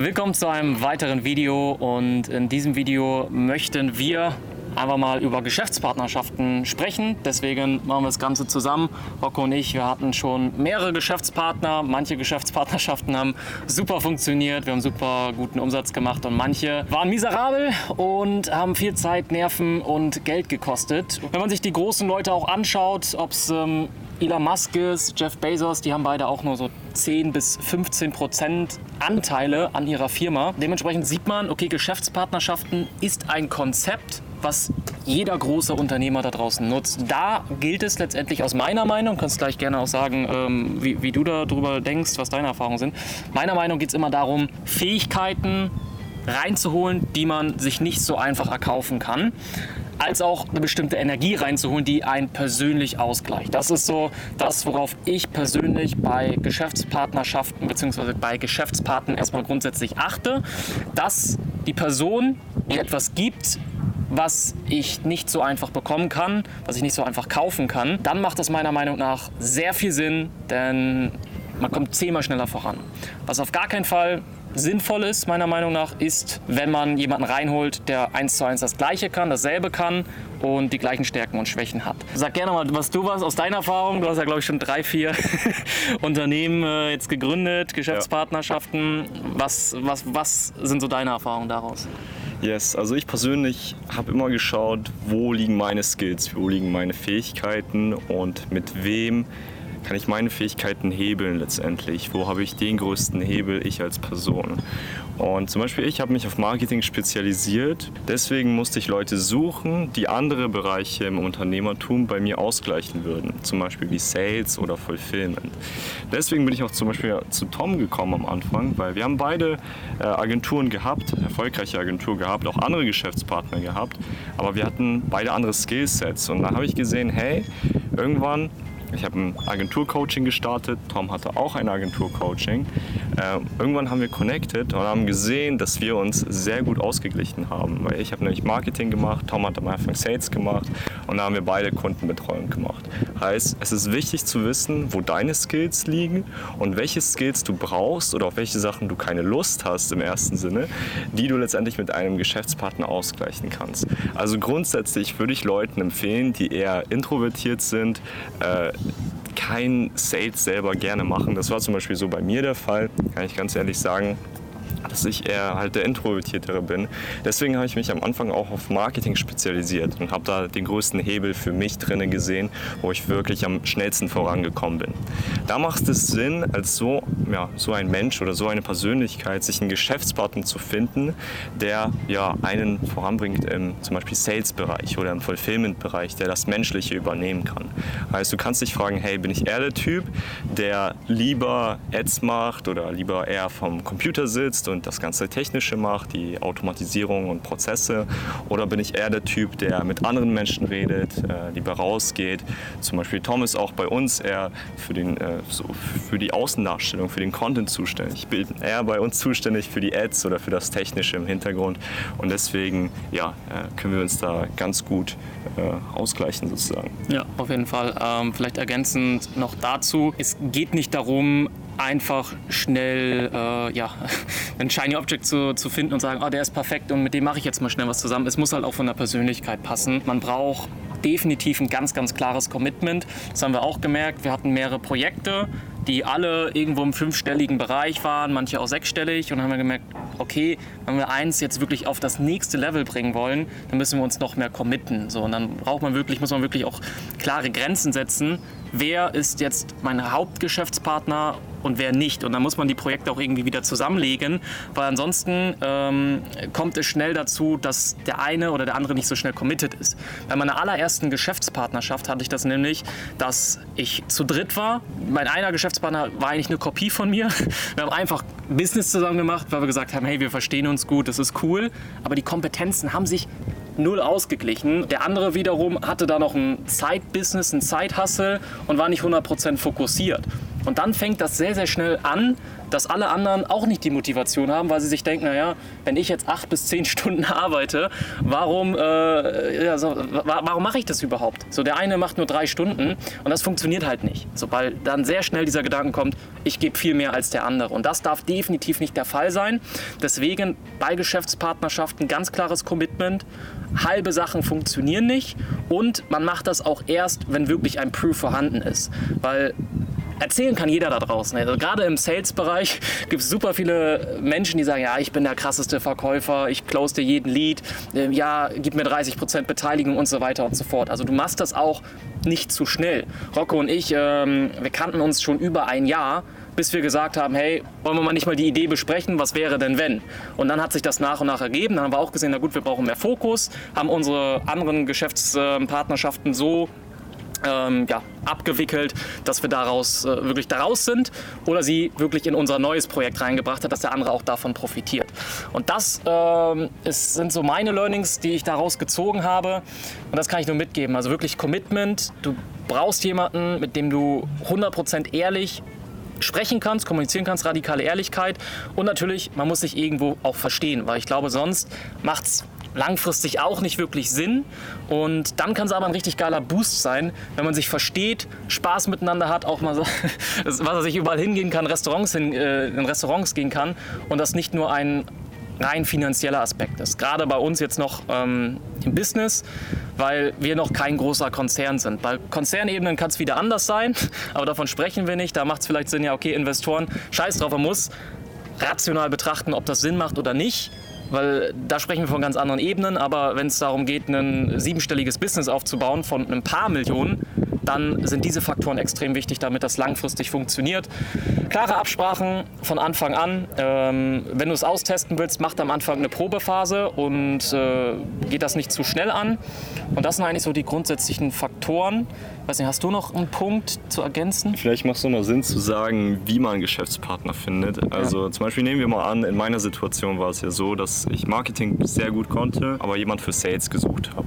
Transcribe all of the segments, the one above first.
Willkommen zu einem weiteren Video und in diesem Video möchten wir einfach mal über Geschäftspartnerschaften sprechen. Deswegen machen wir das Ganze zusammen. Rocco und ich, wir hatten schon mehrere Geschäftspartner. Manche Geschäftspartnerschaften haben super funktioniert, wir haben super guten Umsatz gemacht und manche waren miserabel und haben viel Zeit, Nerven und Geld gekostet. Wenn man sich die großen Leute auch anschaut, ob es ähm, Elon Musk ist, Jeff Bezos, die haben beide auch nur so 10 bis 15 Prozent Anteile an ihrer Firma. Dementsprechend sieht man, okay, Geschäftspartnerschaften ist ein Konzept, was jeder große Unternehmer da draußen nutzt. Da gilt es letztendlich aus meiner Meinung, kannst gleich gerne auch sagen, ähm, wie, wie du darüber denkst, was deine Erfahrungen sind. Meiner Meinung geht es immer darum, Fähigkeiten reinzuholen, die man sich nicht so einfach erkaufen kann als auch eine bestimmte Energie reinzuholen, die einen persönlich ausgleicht. Das ist so das, worauf ich persönlich bei Geschäftspartnerschaften bzw. bei Geschäftspartnern erstmal grundsätzlich achte, dass die Person mir etwas gibt, was ich nicht so einfach bekommen kann, was ich nicht so einfach kaufen kann, dann macht das meiner Meinung nach sehr viel Sinn, denn man kommt zehnmal schneller voran. Was auf gar keinen Fall sinnvoll ist, meiner Meinung nach, ist, wenn man jemanden reinholt, der eins zu eins das Gleiche kann, dasselbe kann und die gleichen Stärken und Schwächen hat. Sag gerne mal, was du warst aus deiner Erfahrung. Du hast ja, glaube ich, schon drei, vier Unternehmen äh, jetzt gegründet, Geschäftspartnerschaften. Was, was, was sind so deine Erfahrungen daraus? Yes, also ich persönlich habe immer geschaut, wo liegen meine Skills, wo liegen meine Fähigkeiten und mit wem kann ich meine Fähigkeiten hebeln letztendlich? Wo habe ich den größten Hebel, ich als Person? Und zum Beispiel, ich habe mich auf Marketing spezialisiert. Deswegen musste ich Leute suchen, die andere Bereiche im Unternehmertum bei mir ausgleichen würden. Zum Beispiel wie Sales oder Fulfillment. Deswegen bin ich auch zum Beispiel zu Tom gekommen am Anfang, weil wir haben beide äh, Agenturen gehabt, erfolgreiche Agentur gehabt, auch andere Geschäftspartner gehabt. Aber wir hatten beide andere Skillsets. Und da habe ich gesehen, hey, irgendwann ich habe ein Agenturcoaching gestartet, Tom hatte auch ein Agenturcoaching. Äh, irgendwann haben wir connected und haben gesehen, dass wir uns sehr gut ausgeglichen haben. Weil ich habe nämlich Marketing gemacht, Tom hat am Anfang Sales gemacht und da haben wir beide Kundenbetreuung gemacht. Heißt, es ist wichtig zu wissen, wo deine Skills liegen und welche Skills du brauchst oder auf welche Sachen du keine Lust hast im ersten Sinne, die du letztendlich mit einem Geschäftspartner ausgleichen kannst. Also grundsätzlich würde ich Leuten empfehlen, die eher introvertiert sind, äh, kein Sales selber gerne machen. Das war zum Beispiel so bei mir der Fall, kann ich ganz ehrlich sagen dass ich eher halt der Introvertiertere bin. Deswegen habe ich mich am Anfang auch auf Marketing spezialisiert und habe da den größten Hebel für mich drinnen gesehen, wo ich wirklich am schnellsten vorangekommen bin. Da macht es Sinn, als so, ja, so ein Mensch oder so eine Persönlichkeit, sich einen Geschäftspartner zu finden, der ja, einen voranbringt im zum Beispiel Sales-Bereich oder im Fulfillment-Bereich, der das Menschliche übernehmen kann. Heißt, du kannst dich fragen, hey, bin ich eher der Typ, der lieber Ads macht oder lieber eher vom Computer sitzt und das ganze Technische macht, die Automatisierung und Prozesse? Oder bin ich eher der Typ, der mit anderen Menschen redet, äh, lieber rausgeht? Zum Beispiel Tom ist auch bei uns eher für, den, äh, so für die Außendarstellung, für den Content zuständig. Ich bin eher bei uns zuständig für die Ads oder für das Technische im Hintergrund. Und deswegen ja, äh, können wir uns da ganz gut äh, ausgleichen sozusagen. Ja, auf jeden Fall. Ähm, vielleicht ergänzend noch dazu, es geht nicht darum, einfach schnell äh, ja, ein Shiny Object zu, zu finden und sagen, oh, der ist perfekt und mit dem mache ich jetzt mal schnell was zusammen. Es muss halt auch von der Persönlichkeit passen. Man braucht definitiv ein ganz, ganz klares Commitment. Das haben wir auch gemerkt. Wir hatten mehrere Projekte, die alle irgendwo im fünfstelligen Bereich waren, manche auch sechsstellig. Und dann haben wir gemerkt, okay, wenn wir eins jetzt wirklich auf das nächste Level bringen wollen, dann müssen wir uns noch mehr committen. So, und dann braucht man wirklich, muss man wirklich auch klare Grenzen setzen. Wer ist jetzt mein Hauptgeschäftspartner und wer nicht. Und dann muss man die Projekte auch irgendwie wieder zusammenlegen, weil ansonsten ähm, kommt es schnell dazu, dass der eine oder der andere nicht so schnell committed ist. Bei meiner allerersten Geschäftspartnerschaft hatte ich das nämlich, dass ich zu dritt war. Mein einer Geschäftspartner war eigentlich eine Kopie von mir. Wir haben einfach Business zusammen gemacht, weil wir gesagt haben, hey, wir verstehen uns gut, das ist cool. Aber die Kompetenzen haben sich null ausgeglichen. Der andere wiederum hatte da noch ein Side-Business, ein Side-Hustle und war nicht 100% fokussiert. Und dann fängt das sehr, sehr schnell an, dass alle anderen auch nicht die Motivation haben, weil sie sich denken, naja, wenn ich jetzt acht bis zehn Stunden arbeite, warum, äh, ja, so, warum mache ich das überhaupt? So, der eine macht nur drei Stunden und das funktioniert halt nicht. Sobald dann sehr schnell dieser Gedanke kommt, ich gebe viel mehr als der andere. Und das darf definitiv nicht der Fall sein. Deswegen bei Geschäftspartnerschaften ganz klares Commitment. Halbe Sachen funktionieren nicht und man macht das auch erst, wenn wirklich ein Proof vorhanden ist. Weil erzählen kann jeder da draußen. Also gerade im Sales-Bereich gibt es super viele Menschen, die sagen, ja, ich bin der krasseste Verkäufer, ich close dir jeden Lead, ähm, ja, gib mir 30% Beteiligung und so weiter und so fort. Also du machst das auch nicht zu schnell. Rocco und ich, ähm, wir kannten uns schon über ein Jahr bis wir gesagt haben, hey, wollen wir mal nicht mal die Idee besprechen, was wäre denn wenn? Und dann hat sich das nach und nach ergeben. Dann haben wir auch gesehen, na gut, wir brauchen mehr Fokus, haben unsere anderen Geschäftspartnerschaften so ähm, ja, abgewickelt, dass wir daraus äh, wirklich daraus sind oder sie wirklich in unser neues Projekt reingebracht hat, dass der andere auch davon profitiert. Und das ähm, ist, sind so meine Learnings, die ich daraus gezogen habe und das kann ich nur mitgeben. Also wirklich Commitment. Du brauchst jemanden, mit dem du 100% ehrlich sprechen kannst, kommunizieren kannst, radikale Ehrlichkeit und natürlich, man muss sich irgendwo auch verstehen, weil ich glaube, sonst macht es langfristig auch nicht wirklich Sinn. Und dann kann es aber ein richtig geiler Boost sein, wenn man sich versteht, Spaß miteinander hat, auch mal so, was er sich überall hingehen kann, Restaurants hin, äh, in Restaurants gehen kann und das nicht nur ein rein finanzieller Aspekt ist. Gerade bei uns jetzt noch ähm, im Business, weil wir noch kein großer Konzern sind. Bei Konzernebenen kann es wieder anders sein, aber davon sprechen wir nicht. Da macht es vielleicht Sinn, ja, okay, Investoren, scheiß drauf, man muss rational betrachten, ob das Sinn macht oder nicht weil da sprechen wir von ganz anderen Ebenen. Aber wenn es darum geht, ein siebenstelliges Business aufzubauen von ein paar Millionen, dann sind diese Faktoren extrem wichtig, damit das langfristig funktioniert. Klare Absprachen von Anfang an. Ähm, wenn du es austesten willst, mach am Anfang eine Probephase und äh, geht das nicht zu schnell an. Und das sind eigentlich so die grundsätzlichen Faktoren. Weiß nicht, hast du noch einen Punkt zu ergänzen? Vielleicht macht es nochmal Sinn zu sagen, wie man einen Geschäftspartner findet. Also ja. zum Beispiel nehmen wir mal an, in meiner Situation war es ja so, dass ich Marketing sehr gut konnte, aber jemand für Sales gesucht habe.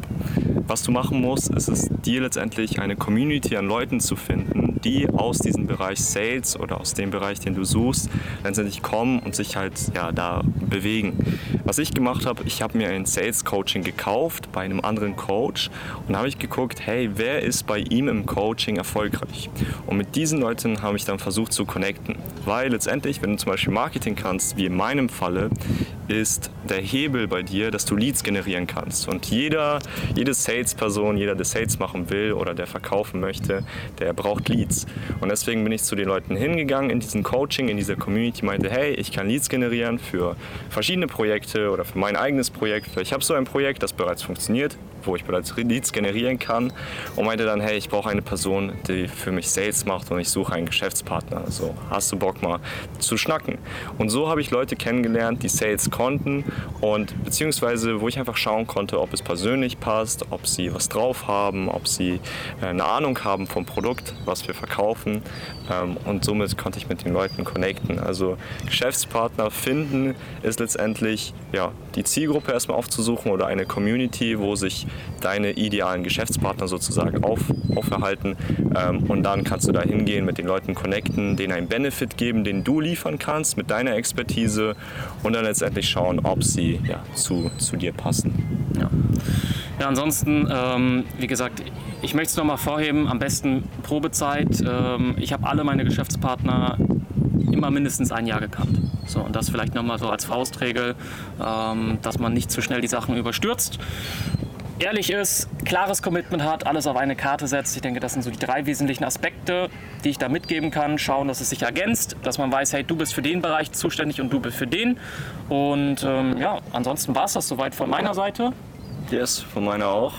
Was du machen musst, ist es dir letztendlich eine Community an Leuten zu finden, die aus diesem Bereich Sales oder aus dem Bereich, den du suchst, letztendlich kommen und sich halt ja, da bewegen. Was ich gemacht habe, ich habe mir ein Sales Coaching gekauft bei einem anderen Coach und habe ich geguckt, hey, wer ist bei ihm im Coaching erfolgreich? Und mit diesen Leuten habe ich dann versucht zu connecten, weil letztendlich, wenn du zum Beispiel Marketing kannst, wie in meinem Falle, ist der Hebel bei dir, dass du Leads generieren kannst. Und jeder, jede Salesperson, jeder, der Sales machen will oder der verkaufen möchte, der braucht Leads. Und deswegen bin ich zu den Leuten hingegangen in diesem Coaching, in dieser Community, meinte, hey, ich kann Leads generieren für verschiedene Projekte oder für mein eigenes Projekt. Ich habe so ein Projekt, das bereits funktioniert wo ich bereits Leads generieren kann und meinte dann, hey, ich brauche eine Person, die für mich Sales macht und ich suche einen Geschäftspartner. Also hast du Bock mal zu schnacken? Und so habe ich Leute kennengelernt, die Sales konnten und beziehungsweise wo ich einfach schauen konnte, ob es persönlich passt, ob sie was drauf haben, ob sie äh, eine Ahnung haben vom Produkt, was wir verkaufen ähm, und somit konnte ich mit den Leuten connecten. Also Geschäftspartner finden ist letztendlich ja, die Zielgruppe erstmal aufzusuchen oder eine Community, wo sich deine idealen Geschäftspartner sozusagen auf, auferhalten. Ähm, und dann kannst du da hingehen, mit den Leuten connecten, denen einen Benefit geben, den du liefern kannst mit deiner Expertise und dann letztendlich schauen, ob sie ja, zu, zu dir passen. Ja. Ja, ansonsten, ähm, wie gesagt, ich möchte es nochmal vorheben, am besten Probezeit. Ähm, ich habe alle meine Geschäftspartner immer mindestens ein Jahr gekannt. So, und das vielleicht nochmal so als Faustregel, ähm, dass man nicht zu schnell die Sachen überstürzt ehrlich ist, klares Commitment hat, alles auf eine Karte setzt. Ich denke, das sind so die drei wesentlichen Aspekte, die ich da mitgeben kann. Schauen, dass es sich ergänzt, dass man weiß, hey, du bist für den Bereich zuständig und du bist für den. Und ähm, ja, ansonsten war es das soweit von meiner Seite. Yes, von meiner auch.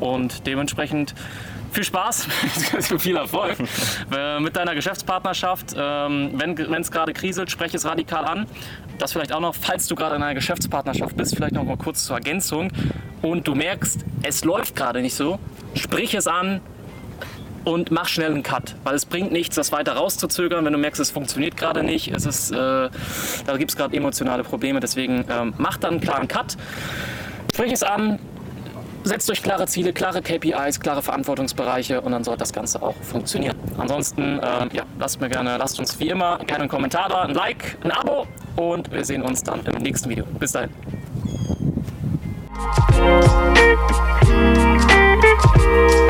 Und dementsprechend viel Spaß, viel Erfolg äh, mit deiner Geschäftspartnerschaft. Ähm, wenn es gerade kriselt, spreche es radikal an. Das vielleicht auch noch, falls du gerade in einer Geschäftspartnerschaft bist, vielleicht noch mal kurz zur Ergänzung und du merkst, es läuft gerade nicht so, sprich es an und mach schnell einen Cut, weil es bringt nichts, das weiter rauszuzögern, wenn du merkst, es funktioniert gerade nicht, es ist, äh, da gibt es gerade emotionale Probleme, deswegen ähm, mach dann einen klaren Cut, sprich es an, setzt euch klare Ziele, klare KPIs, klare Verantwortungsbereiche und dann soll das Ganze auch funktionieren. Ansonsten, äh, ja, lasst mir gerne, lasst uns wie immer gerne einen Kommentar da, ein Like, ein Abo und wir sehen uns dann im nächsten Video. Bis dahin. Thank you.